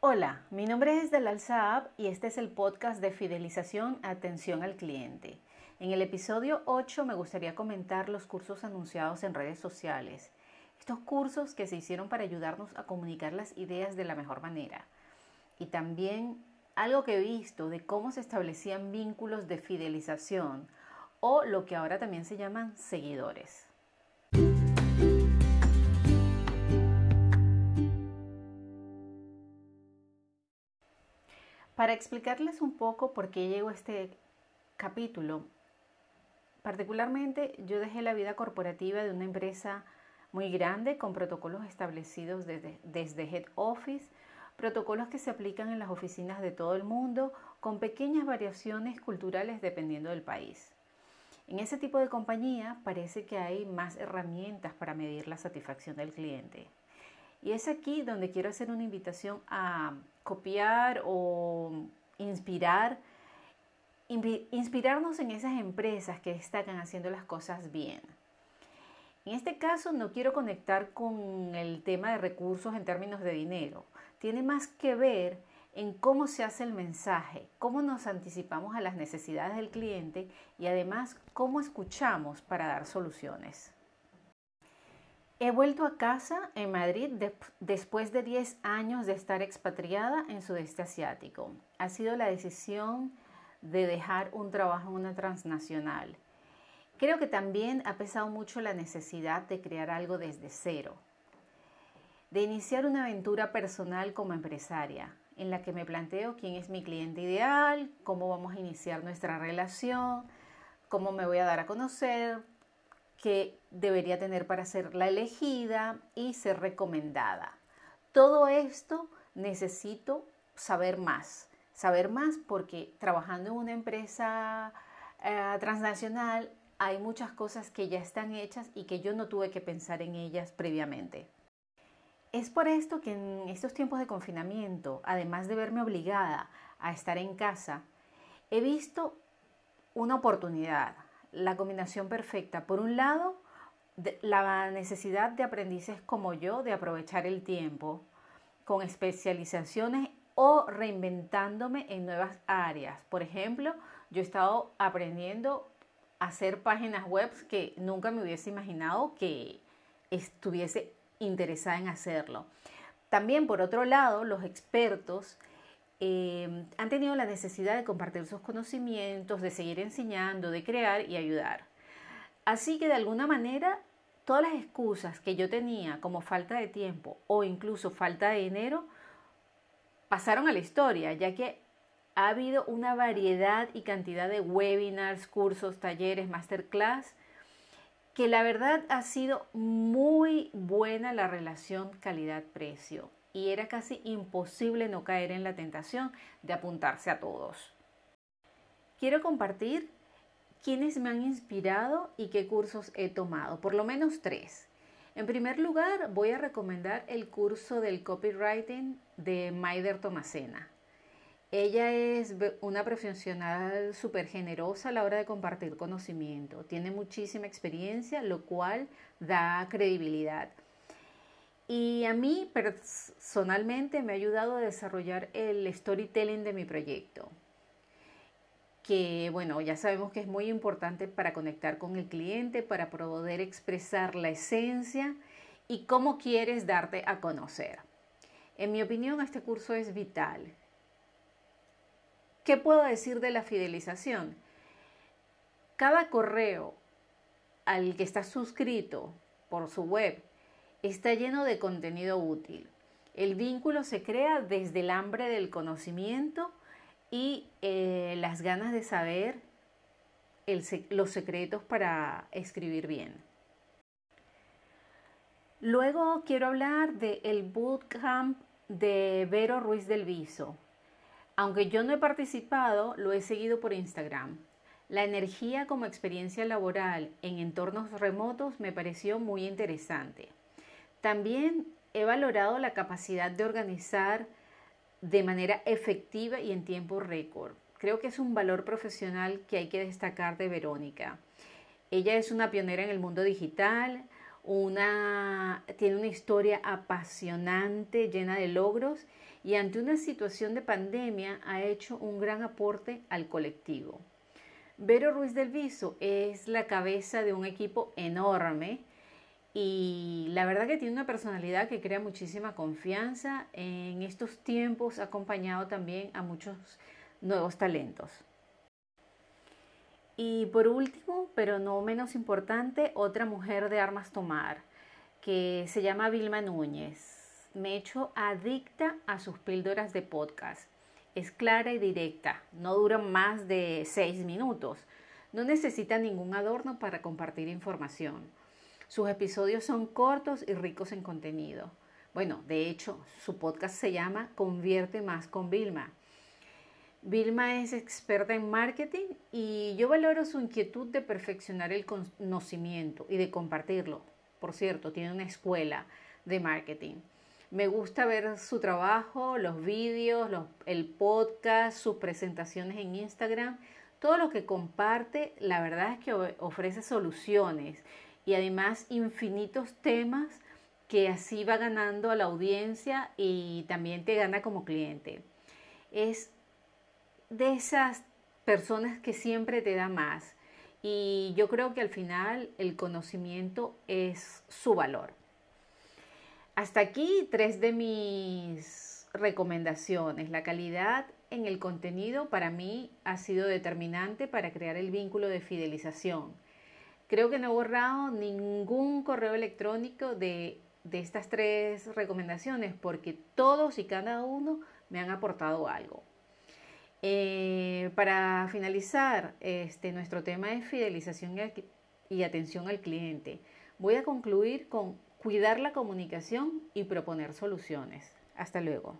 Hola, mi nombre es Dalal Saab y este es el podcast de fidelización Atención al Cliente. En el episodio 8 me gustaría comentar los cursos anunciados en redes sociales. Estos cursos que se hicieron para ayudarnos a comunicar las ideas de la mejor manera. Y también algo que he visto de cómo se establecían vínculos de fidelización o lo que ahora también se llaman seguidores. Para explicarles un poco por qué llegó este capítulo, particularmente yo dejé la vida corporativa de una empresa muy grande con protocolos establecidos desde, desde Head Office, protocolos que se aplican en las oficinas de todo el mundo con pequeñas variaciones culturales dependiendo del país. En ese tipo de compañía parece que hay más herramientas para medir la satisfacción del cliente. Y es aquí donde quiero hacer una invitación a copiar o inspirar, inspirarnos en esas empresas que destacan haciendo las cosas bien. En este caso no quiero conectar con el tema de recursos en términos de dinero. Tiene más que ver en cómo se hace el mensaje, cómo nos anticipamos a las necesidades del cliente y además cómo escuchamos para dar soluciones. He vuelto a casa en Madrid después de 10 años de estar expatriada en sudeste asiático. Ha sido la decisión de dejar un trabajo en una transnacional. Creo que también ha pesado mucho la necesidad de crear algo desde cero, de iniciar una aventura personal como empresaria, en la que me planteo quién es mi cliente ideal, cómo vamos a iniciar nuestra relación, cómo me voy a dar a conocer, que debería tener para ser la elegida y ser recomendada. Todo esto necesito saber más, saber más porque trabajando en una empresa eh, transnacional hay muchas cosas que ya están hechas y que yo no tuve que pensar en ellas previamente. Es por esto que en estos tiempos de confinamiento, además de verme obligada a estar en casa, he visto una oportunidad, la combinación perfecta. Por un lado, la necesidad de aprendices como yo de aprovechar el tiempo con especializaciones o reinventándome en nuevas áreas. Por ejemplo, yo he estado aprendiendo a hacer páginas web que nunca me hubiese imaginado que estuviese interesada en hacerlo. También, por otro lado, los expertos Em, han tenido la necesidad de compartir sus conocimientos, de seguir enseñando, de crear y ayudar. Así que de alguna manera, todas las excusas que yo tenía como falta de tiempo o incluso falta de dinero, pasaron a la historia, ya que ha habido una variedad y cantidad de webinars, cursos, talleres, masterclass, que la verdad ha sido muy buena la relación calidad-precio y era casi imposible no caer en la tentación de apuntarse a todos. Quiero compartir quiénes me han inspirado y qué cursos he tomado, por lo menos tres. En primer lugar, voy a recomendar el curso del copywriting de Maider Tomasena. Ella es una profesional súper generosa a la hora de compartir conocimiento. Tiene muchísima experiencia, lo cual da credibilidad. Y a mí personalmente me ha ayudado a desarrollar el storytelling de mi proyecto, que bueno, ya sabemos que es muy importante para conectar con el cliente, para poder expresar la esencia y cómo quieres darte a conocer. En mi opinión, este curso es vital. ¿Qué puedo decir de la fidelización? Cada correo al que está suscrito por su web está lleno de contenido útil. El vínculo se crea desde el hambre del conocimiento y eh, las ganas de saber los secretos para escribir bien. Luego quiero hablar del el bootcamp de Vero Ruiz del Viso. Aunque yo no he participado, lo he seguido por Instagram. La energía como experiencia laboral en entornos remotos me pareció muy interesante. También he valorado la capacidad de organizar de manera efectiva y en tiempo récord. Creo que es un valor profesional que hay que destacar de Verónica. Ella es una pionera en el mundo digital, una, tiene una historia apasionante, llena de logros y ante una situación de pandemia ha hecho un gran aporte al colectivo. Vero Ruiz del Viso es la cabeza de un equipo enorme y la verdad que tiene una personalidad que crea muchísima confianza. En estos tiempos ha acompañado también a muchos nuevos talentos. Y por último, pero no menos importante, otra mujer de armas tomar, que se llama Vilma Núñez. Me he hecho adicta a sus píldoras de podcast. Es clara y directa, no dura más de seis minutos. No necesita ningún adorno para compartir información. Sus episodios son cortos y ricos en contenido. Bueno, de hecho, su podcast se llama Convierte más con Vilma. Vilma es experta en marketing y yo valoro su inquietud de perfeccionar el conocimiento y de compartirlo. Por cierto, tiene una escuela de marketing. Me gusta ver su trabajo, los vídeos, el podcast, sus presentaciones en Instagram. Todo lo que comparte, la verdad es que ofrece soluciones y además infinitos temas que así va ganando a la audiencia y también te gana como cliente. Es de esas personas que siempre te da más y yo creo que al final el conocimiento es su valor. Hasta aquí tres de mis recomendaciones. La calidad en el contenido para mí ha sido determinante para crear el vínculo de fidelización Creo que no he borrado ningún correo electrónico de, estas tres recomendaciones porque todos y cada uno me han aportado algo. Eh, para finalizar, este, nuestro tema es fidelización y atención al cliente. Voy a concluir con cuidar la comunicación y proponer soluciones. Hasta luego.